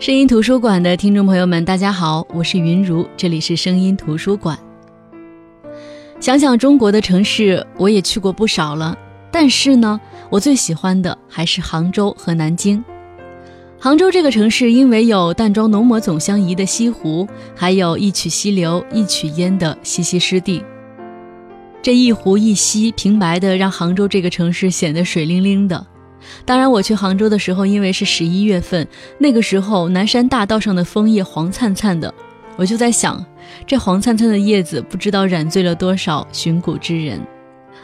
声音图书馆的听众朋友们，大家好，我是云如，这里是声音图书馆。想想中国的城市，我也去过不少了，但是呢，我最喜欢的还是杭州和南京。杭州这个城市，因为有淡妆浓抹总相宜的西湖，还有一曲溪流一曲烟的西溪湿地。这一湖一溪，平白的让杭州这个城市显得水灵灵的。当然，我去杭州的时候，因为是十一月份，那个时候南山大道上的枫叶黄灿灿的，我就在想，这黄灿灿的叶子不知道染醉了多少寻古之人。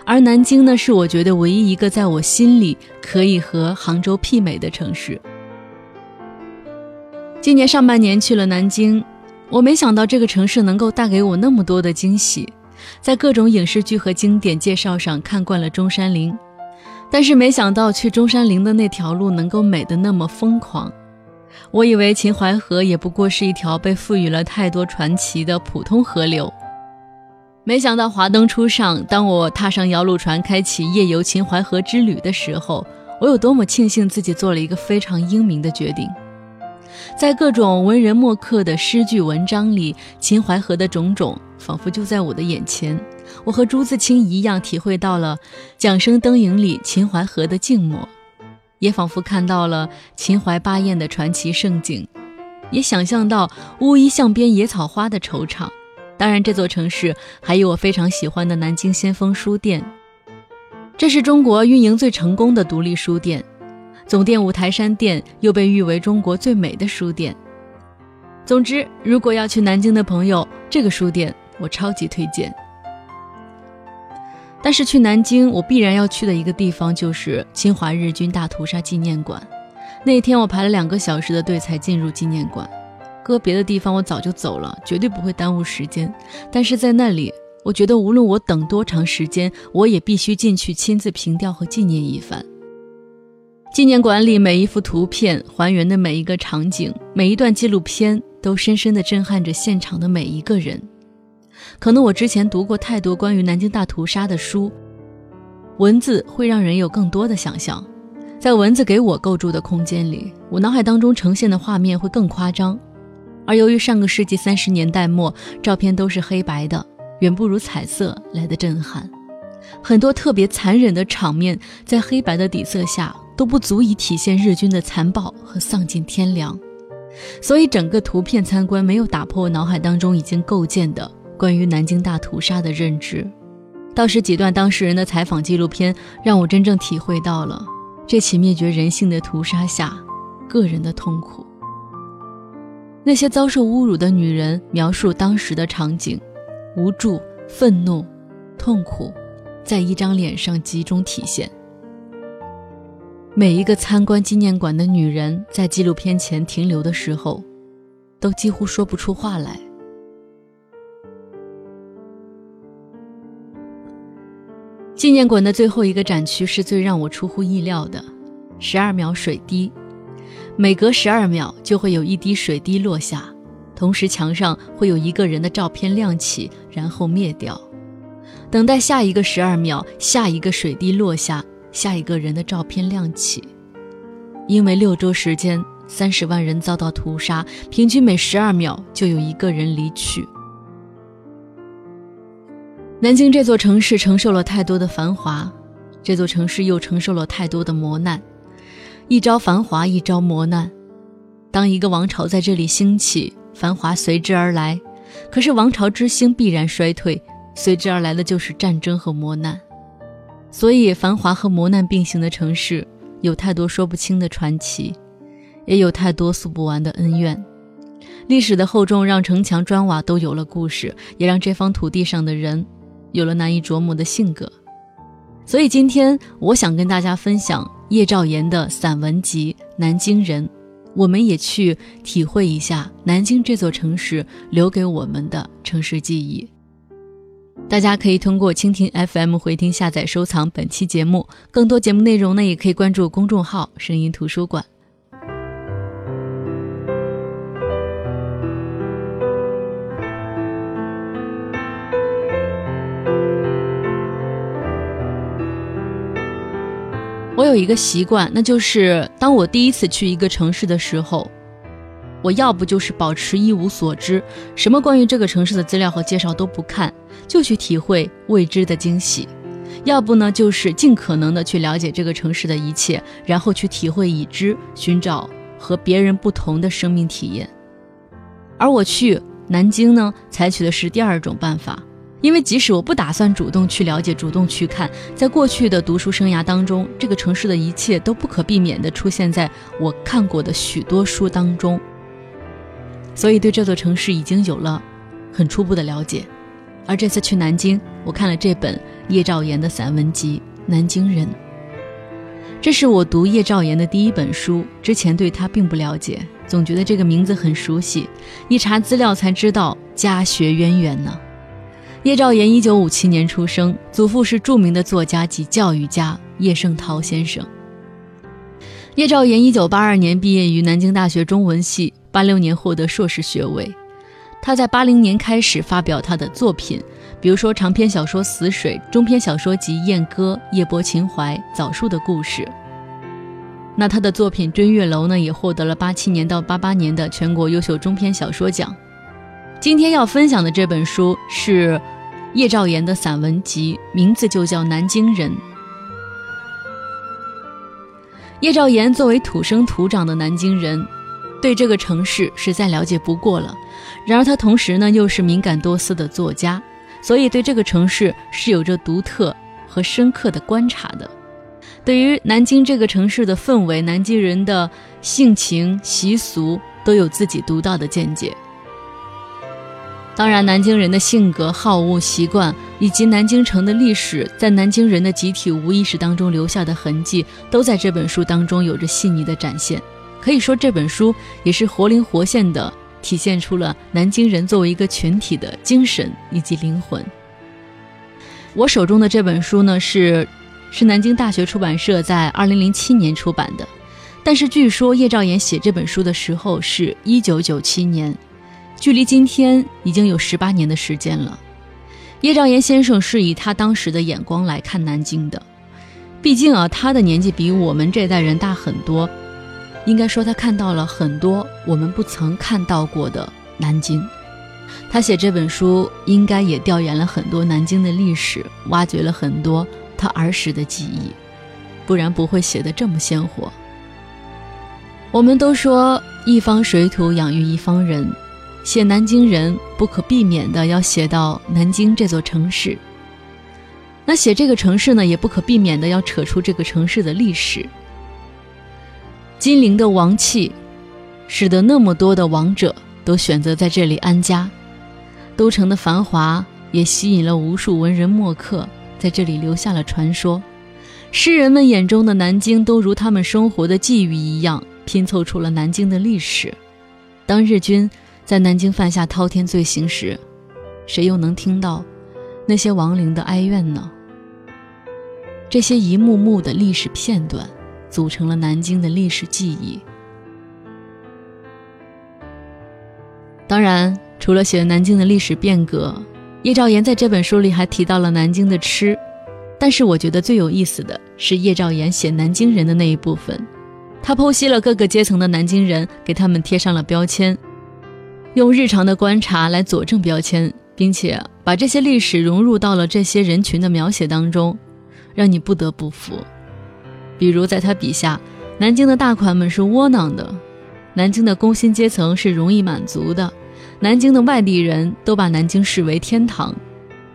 而南京呢，是我觉得唯一一个在我心里可以和杭州媲美的城市。今年上半年去了南京，我没想到这个城市能够带给我那么多的惊喜，在各种影视剧和经典介绍上看惯了中山陵。但是没想到去中山陵的那条路能够美得那么疯狂。我以为秦淮河也不过是一条被赋予了太多传奇的普通河流，没想到华灯初上，当我踏上摇橹船开启夜游秦淮河之旅的时候，我有多么庆幸自己做了一个非常英明的决定。在各种文人墨客的诗句文章里，秦淮河的种种仿佛就在我的眼前。我和朱自清一样，体会到了《桨声灯影》里秦淮河的静默，也仿佛看到了秦淮八艳的传奇盛景，也想象到乌衣巷边野草花的惆怅。当然，这座城市还有我非常喜欢的南京先锋书店，这是中国运营最成功的独立书店，总店五台山店又被誉为中国最美的书店。总之，如果要去南京的朋友，这个书店我超级推荐。但是去南京，我必然要去的一个地方就是侵华日军大屠杀纪念馆。那一天我排了两个小时的队才进入纪念馆，搁别的地方我早就走了，绝对不会耽误时间。但是在那里，我觉得无论我等多长时间，我也必须进去亲自凭吊和纪念一番。纪念馆里每一幅图片还原的每一个场景，每一段纪录片，都深深地震撼着现场的每一个人。可能我之前读过太多关于南京大屠杀的书，文字会让人有更多的想象，在文字给我构筑的空间里，我脑海当中呈现的画面会更夸张。而由于上个世纪三十年代末，照片都是黑白的，远不如彩色来的震撼。很多特别残忍的场面，在黑白的底色下都不足以体现日军的残暴和丧尽天良，所以整个图片参观没有打破我脑海当中已经构建的。关于南京大屠杀的认知，倒是几段当事人的采访纪录片，让我真正体会到了这起灭绝人性的屠杀下个人的痛苦。那些遭受侮辱的女人描述当时的场景，无助、愤怒、痛苦，在一张脸上集中体现。每一个参观纪念馆的女人在纪录片前停留的时候，都几乎说不出话来。纪念馆的最后一个展区是最让我出乎意料的，十二秒水滴，每隔十二秒就会有一滴水滴落下，同时墙上会有一个人的照片亮起，然后灭掉，等待下一个十二秒，下一个水滴落下，下一个人的照片亮起。因为六周时间，三十万人遭到屠杀，平均每十二秒就有一个人离去。南京这座城市承受了太多的繁华，这座城市又承受了太多的磨难。一朝繁华，一朝磨难。当一个王朝在这里兴起，繁华随之而来；可是王朝之兴必然衰退，随之而来的就是战争和磨难。所以，繁华和磨难并行的城市，有太多说不清的传奇，也有太多诉不完的恩怨。历史的厚重让城墙砖瓦都有了故事，也让这方土地上的人。有了难以琢磨的性格，所以今天我想跟大家分享叶兆言的散文集《南京人》，我们也去体会一下南京这座城市留给我们的城市记忆。大家可以通过蜻蜓 FM 回听、下载、收藏本期节目，更多节目内容呢，也可以关注公众号“声音图书馆”。有一个习惯，那就是当我第一次去一个城市的时候，我要不就是保持一无所知，什么关于这个城市的资料和介绍都不看，就去体会未知的惊喜；要不呢，就是尽可能的去了解这个城市的一切，然后去体会已知，寻找和别人不同的生命体验。而我去南京呢，采取的是第二种办法。因为即使我不打算主动去了解、主动去看，在过去的读书生涯当中，这个城市的一切都不可避免地出现在我看过的许多书当中，所以对这座城市已经有了很初步的了解。而这次去南京，我看了这本叶兆言的散文集《南京人》，这是我读叶兆言的第一本书，之前对他并不了解，总觉得这个名字很熟悉，一查资料才知道家学渊源呢。叶兆言一九五七年出生，祖父是著名的作家及教育家叶圣陶先生。叶兆言一九八二年毕业于南京大学中文系，八六年获得硕士学位。他在八零年开始发表他的作品，比如说长篇小说《死水》，中篇小说集《燕歌》《夜泊秦淮》《枣树的故事》。那他的作品《追月楼》呢，也获得了八七年到八八年的全国优秀中篇小说奖。今天要分享的这本书是。叶兆言的散文集名字就叫《南京人》。叶兆言作为土生土长的南京人，对这个城市是再了解不过了。然而他同时呢又是敏感多思的作家，所以对这个城市是有着独特和深刻的观察的。对于南京这个城市的氛围、南京人的性情习俗，都有自己独到的见解。当然，南京人的性格、好恶习惯，以及南京城的历史，在南京人的集体无意识当中留下的痕迹，都在这本书当中有着细腻的展现。可以说，这本书也是活灵活现的体现出了南京人作为一个群体的精神以及灵魂。我手中的这本书呢，是是南京大学出版社在二零零七年出版的，但是据说叶兆言写这本书的时候是一九九七年。距离今天已经有十八年的时间了。叶兆言先生是以他当时的眼光来看南京的，毕竟啊，他的年纪比我们这代人大很多，应该说他看到了很多我们不曾看到过的南京。他写这本书，应该也调研了很多南京的历史，挖掘了很多他儿时的记忆，不然不会写得这么鲜活。我们都说一方水土养育一方人。写南京人不可避免的要写到南京这座城市。那写这个城市呢，也不可避免的要扯出这个城市的历史。金陵的王气，使得那么多的王者都选择在这里安家。都城的繁华也吸引了无数文人墨客在这里留下了传说。诗人们眼中的南京，都如他们生活的际遇一样，拼凑出了南京的历史。当日军。在南京犯下滔天罪行时，谁又能听到那些亡灵的哀怨呢？这些一幕幕的历史片段，组成了南京的历史记忆。当然，除了写南京的历史变革，叶兆言在这本书里还提到了南京的吃。但是，我觉得最有意思的是叶兆言写南京人的那一部分，他剖析了各个阶层的南京人，给他们贴上了标签。用日常的观察来佐证标签，并且把这些历史融入到了这些人群的描写当中，让你不得不服。比如在他笔下，南京的大款们是窝囊的，南京的工薪阶层是容易满足的，南京的外地人都把南京视为天堂，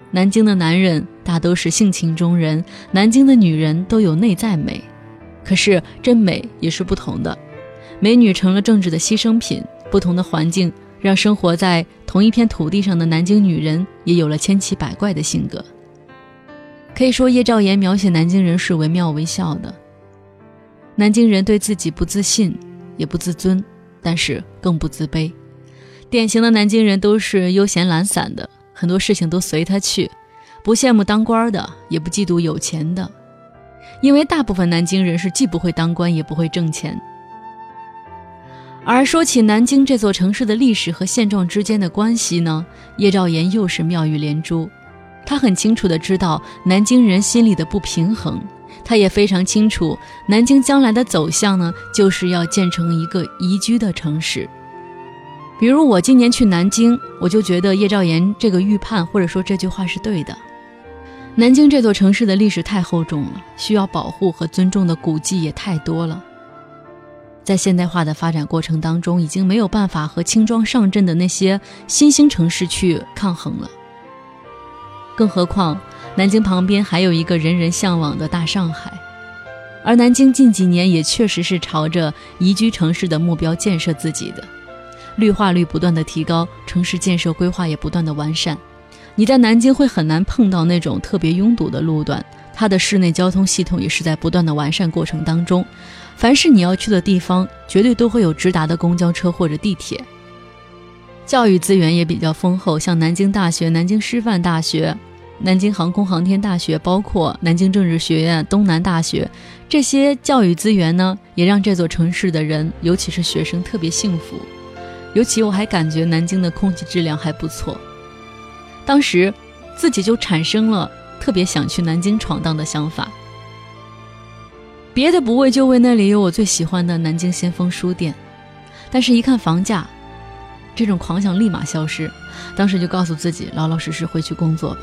南京的男人大都是性情中人，南京的女人都有内在美。可是这美也是不同的，美女成了政治的牺牲品，不同的环境。让生活在同一片土地上的南京女人也有了千奇百怪的性格。可以说，叶兆言描写南京人是惟妙惟肖的。南京人对自己不自信，也不自尊，但是更不自卑。典型的南京人都是悠闲懒散的，很多事情都随他去，不羡慕当官的，也不嫉妒有钱的，因为大部分南京人是既不会当官，也不会挣钱。而说起南京这座城市的历史和现状之间的关系呢，叶兆言又是妙语连珠。他很清楚地知道南京人心里的不平衡，他也非常清楚南京将来的走向呢，就是要建成一个宜居的城市。比如我今年去南京，我就觉得叶兆言这个预判或者说这句话是对的。南京这座城市的历史太厚重了，需要保护和尊重的古迹也太多了。在现代化的发展过程当中，已经没有办法和轻装上阵的那些新兴城市去抗衡了。更何况，南京旁边还有一个人人向往的大上海，而南京近几年也确实是朝着宜居城市的目标建设自己的，绿化率不断的提高，城市建设规划也不断的完善。你在南京会很难碰到那种特别拥堵的路段，它的室内交通系统也是在不断的完善过程当中。凡是你要去的地方，绝对都会有直达的公交车或者地铁。教育资源也比较丰厚，像南京大学、南京师范大学、南京航空航天大学，包括南京政治学院、东南大学，这些教育资源呢，也让这座城市的人，尤其是学生特别幸福。尤其我还感觉南京的空气质量还不错，当时自己就产生了特别想去南京闯荡的想法。别的不为，就为那里有我最喜欢的南京先锋书店。但是，一看房价，这种狂想立马消失。当时就告诉自己，老老实实回去工作吧。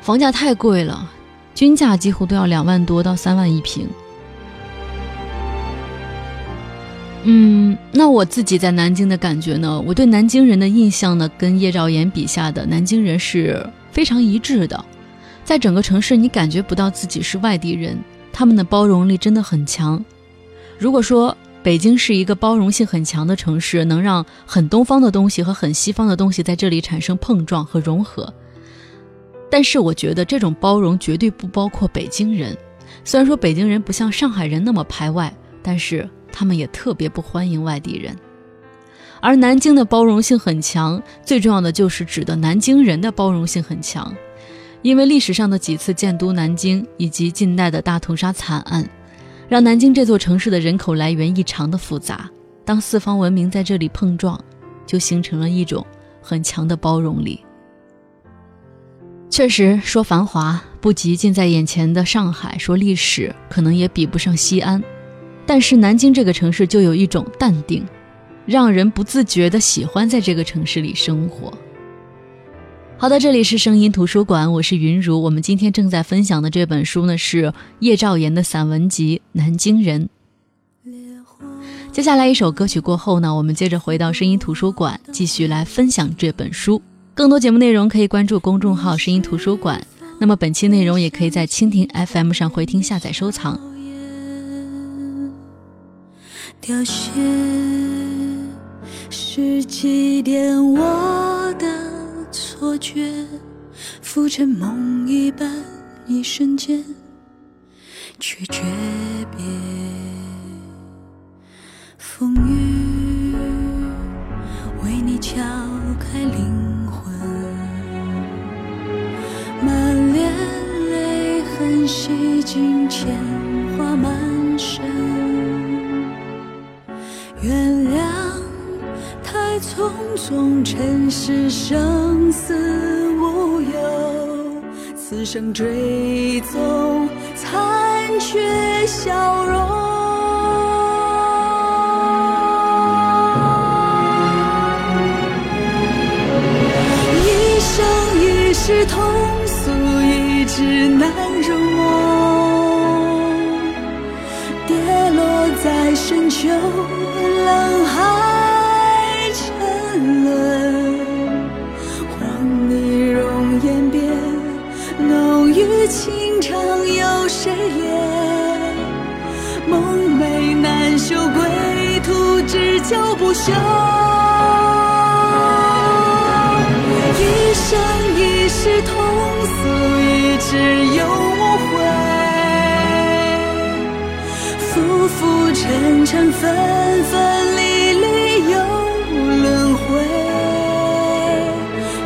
房价太贵了，均价几乎都要两万多到三万一平。嗯，那我自己在南京的感觉呢？我对南京人的印象呢，跟叶兆言笔下的南京人是非常一致的。在整个城市，你感觉不到自己是外地人，他们的包容力真的很强。如果说北京是一个包容性很强的城市，能让很东方的东西和很西方的东西在这里产生碰撞和融合，但是我觉得这种包容绝对不包括北京人。虽然说北京人不像上海人那么排外，但是他们也特别不欢迎外地人。而南京的包容性很强，最重要的就是指的南京人的包容性很强。因为历史上的几次建都南京以及近代的大屠杀惨案，让南京这座城市的人口来源异常的复杂。当四方文明在这里碰撞，就形成了一种很强的包容力。确实，说繁华不及近在眼前的上海，说历史可能也比不上西安，但是南京这个城市就有一种淡定，让人不自觉的喜欢在这个城市里生活。好的，这里是声音图书馆，我是云如。我们今天正在分享的这本书呢，是叶兆言的散文集《南京人》。接下来一首歌曲过后呢，我们接着回到声音图书馆，继续来分享这本书。更多节目内容可以关注公众号“声音图书馆”。那么本期内容也可以在蜻蜓 FM 上回听、下载、收藏。凋谢是祭奠？我的。错觉，浮沉梦一般，一瞬间却诀别。风雨为你敲开灵魂，满脸泪痕，洗尽铅华满身。原谅太。匆匆尘世生死无忧，此生追踪残缺笑容。一生一世通俗，一直难入梦。跌落在深秋沧海沉沦，黄泥容颜变，浓于情长，有谁怜？梦寐难休，归途只脚不声。一生一世，同宿一枝，永无悔。尘尘纷纷历历又轮回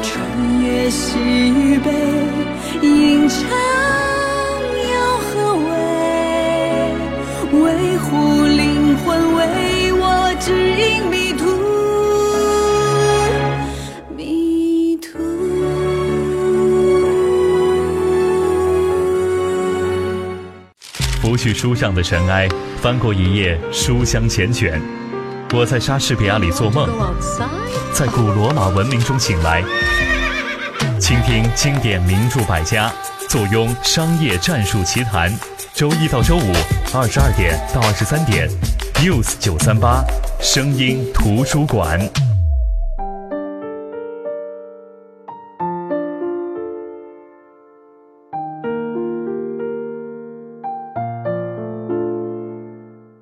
穿越喜与悲。去书上的尘埃，翻过一页书香缱绻，我在莎士比亚里做梦，在古罗马文明中醒来，倾听经典名著百家，坐拥商业战术奇谈。周一到周五二十二点到二十三点，News 九三八，声音图书馆。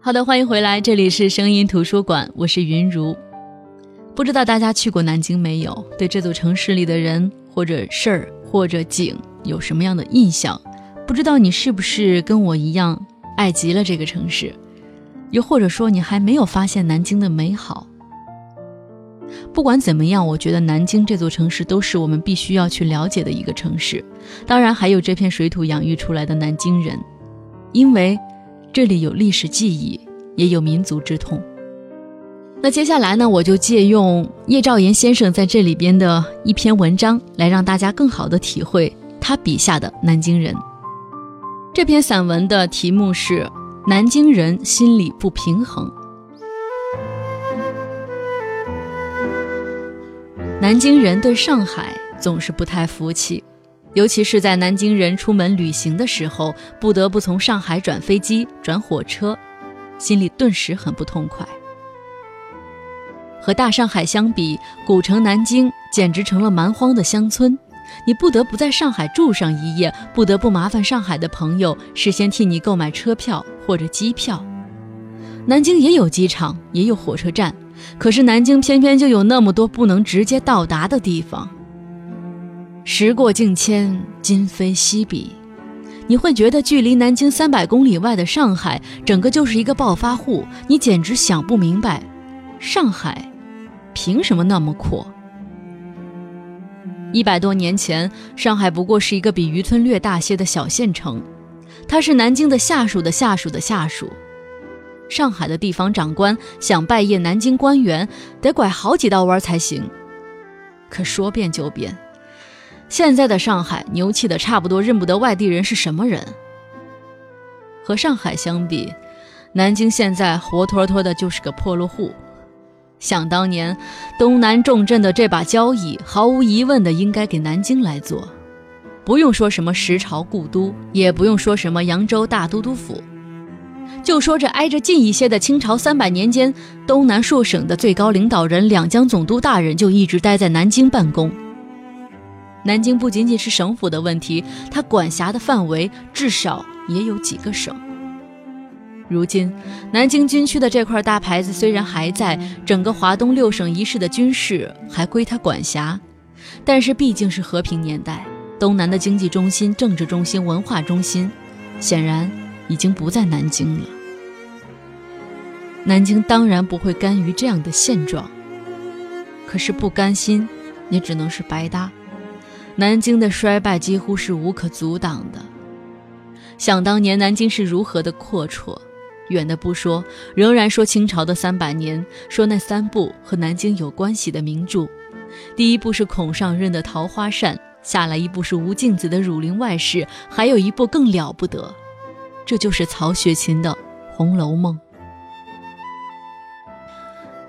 好的，欢迎回来，这里是声音图书馆，我是云如。不知道大家去过南京没有？对这座城市里的人或者事儿或者景有什么样的印象？不知道你是不是跟我一样爱极了这个城市？又或者说你还没有发现南京的美好？不管怎么样，我觉得南京这座城市都是我们必须要去了解的一个城市。当然，还有这片水土养育出来的南京人，因为。这里有历史记忆，也有民族之痛。那接下来呢，我就借用叶兆言先生在这里边的一篇文章，来让大家更好的体会他笔下的南京人。这篇散文的题目是《南京人心理不平衡》。南京人对上海总是不太服气。尤其是在南京人出门旅行的时候，不得不从上海转飞机、转火车，心里顿时很不痛快。和大上海相比，古城南京简直成了蛮荒的乡村。你不得不在上海住上一夜，不得不麻烦上海的朋友事先替你购买车票或者机票。南京也有机场，也有火车站，可是南京偏偏就有那么多不能直接到达的地方。时过境迁，今非昔比，你会觉得距离南京三百公里外的上海，整个就是一个暴发户。你简直想不明白，上海凭什么那么阔？一百多年前，上海不过是一个比渔村略大些的小县城，它是南京的下属的下属的下属。上海的地方长官想拜谒南京官员，得拐好几道弯才行。可说变就变。现在的上海牛气的差不多认不得外地人是什么人。和上海相比，南京现在活脱脱的就是个破落户。想当年，东南重镇的这把交椅，毫无疑问的应该给南京来做。不用说什么十朝故都，也不用说什么扬州大都督府，就说这挨着近一些的清朝三百年间，东南数省的最高领导人两江总督大人就一直待在南京办公。南京不仅仅是省府的问题，它管辖的范围至少也有几个省。如今，南京军区的这块大牌子虽然还在，整个华东六省一市的军事还归他管辖，但是毕竟是和平年代，东南的经济中心、政治中心、文化中心，显然已经不在南京了。南京当然不会甘于这样的现状，可是不甘心，也只能是白搭。南京的衰败几乎是无可阻挡的。想当年南京是如何的阔绰，远的不说，仍然说清朝的三百年，说那三部和南京有关系的名著，第一部是孔尚任的《桃花扇》，下来一部是吴敬梓的《儒林外史》，还有一部更了不得，这就是曹雪芹的《红楼梦》。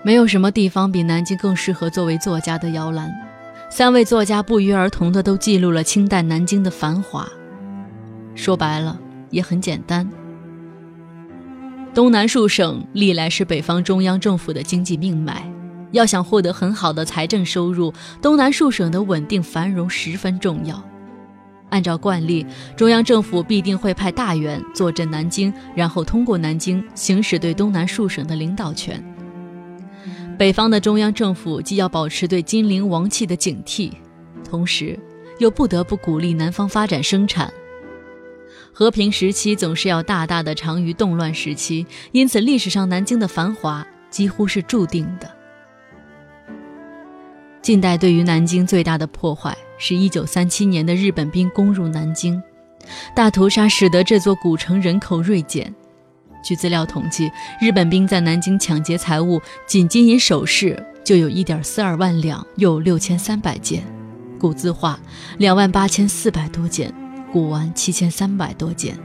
没有什么地方比南京更适合作为作家的摇篮。三位作家不约而同的都记录了清代南京的繁华。说白了也很简单，东南数省历来是北方中央政府的经济命脉，要想获得很好的财政收入，东南数省的稳定繁荣十分重要。按照惯例，中央政府必定会派大员坐镇南京，然后通过南京行使对东南数省的领导权。北方的中央政府既要保持对金陵王气的警惕，同时又不得不鼓励南方发展生产。和平时期总是要大大的长于动乱时期，因此历史上南京的繁华几乎是注定的。近代对于南京最大的破坏是一九三七年的日本兵攻入南京，大屠杀使得这座古城人口锐减。据资料统计，日本兵在南京抢劫财物，仅金银首饰就有一点四二万两，又六千三百件；古字画两万八千四百多件，古玩七千三百多件。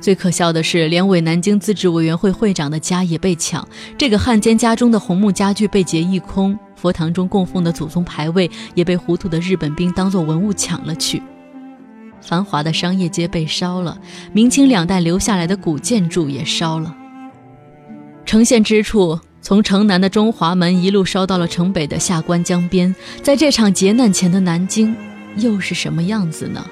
最可笑的是，连伪南京自治委员会会长的家也被抢，这个汉奸家中的红木家具被劫一空，佛堂中供奉的祖宗牌位也被糊涂的日本兵当作文物抢了去。繁华的商业街被烧了，明清两代留下来的古建筑也烧了。呈现之处，从城南的中华门一路烧到了城北的下关江边，在这场劫难前的南京，又是什么样子呢？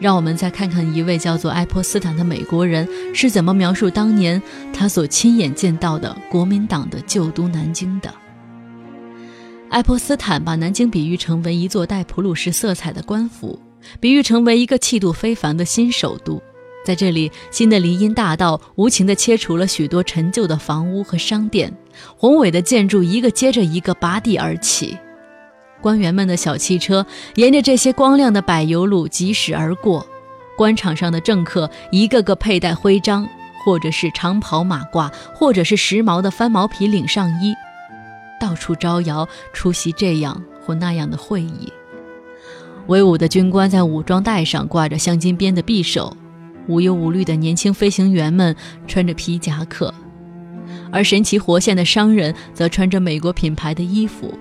让我们再看看一位叫做爱泼斯坦的美国人是怎么描述当年他所亲眼见到的国民党的旧都南京的。爱泼斯坦把南京比喻成为一座带普鲁士色彩的官府，比喻成为一个气度非凡的新首都。在这里，新的林荫大道无情地切除了许多陈旧的房屋和商店，宏伟的建筑一个接着一个拔地而起。官员们的小汽车沿着这些光亮的柏油路疾驶而过，官场上的政客一个个佩戴徽章，或者是长袍马褂，或者是时髦的翻毛皮领上衣，到处招摇出席这样或那样的会议。威武的军官在武装带上挂着镶金边的匕首，无忧无虑的年轻飞行员们穿着皮夹克，而神奇活现的商人则穿着美国品牌的衣服。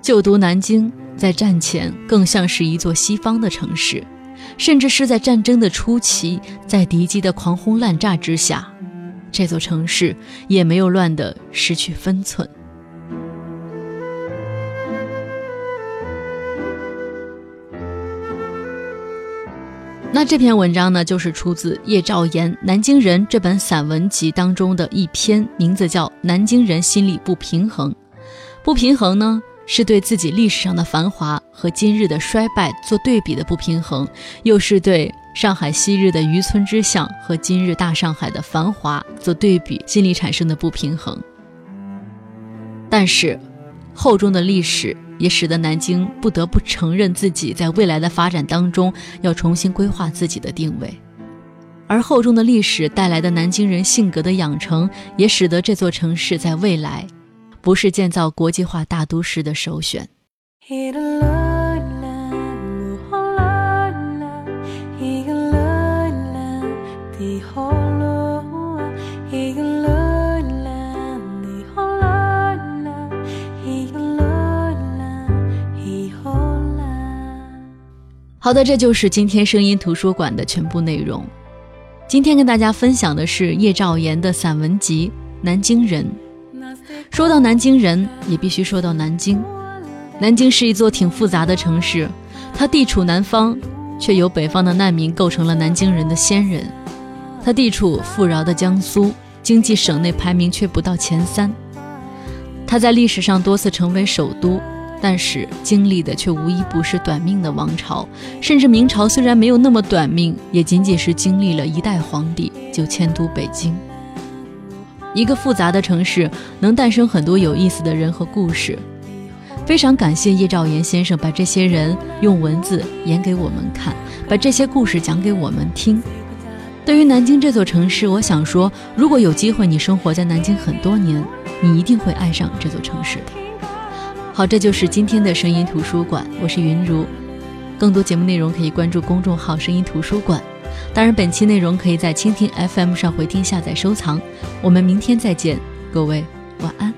就读南京在战前更像是一座西方的城市，甚至是在战争的初期，在敌机的狂轰滥炸之下，这座城市也没有乱得失去分寸。那这篇文章呢，就是出自叶兆言《南京人》这本散文集当中的一篇，名字叫《南京人心理不平衡》。不平衡呢？是对自己历史上的繁华和今日的衰败做对比的不平衡，又是对上海昔日的渔村之巷和今日大上海的繁华做对比，心里产生的不平衡。但是，厚重的历史也使得南京不得不承认自己在未来的发展当中要重新规划自己的定位，而厚重的历史带来的南京人性格的养成，也使得这座城市在未来。不是建造国际化大都市的首选。好的，这就是今天声音图书馆的全部内容。今天跟大家分享的是叶兆言的散文集《南京人》。说到南京人，也必须说到南京。南京是一座挺复杂的城市，它地处南方，却由北方的难民构成了南京人的先人。它地处富饶的江苏，经济省内排名却不到前三。它在历史上多次成为首都，但是经历的却无一不是短命的王朝。甚至明朝虽然没有那么短命，也仅仅是经历了一代皇帝就迁都北京。一个复杂的城市能诞生很多有意思的人和故事，非常感谢叶兆言先生把这些人用文字演给我们看，把这些故事讲给我们听。对于南京这座城市，我想说，如果有机会你生活在南京很多年，你一定会爱上这座城市的。好，这就是今天的声音图书馆，我是云如，更多节目内容可以关注公众号“声音图书馆”。当然，本期内容可以在蜻蜓 FM 上回听、下载、收藏。我们明天再见，各位晚安。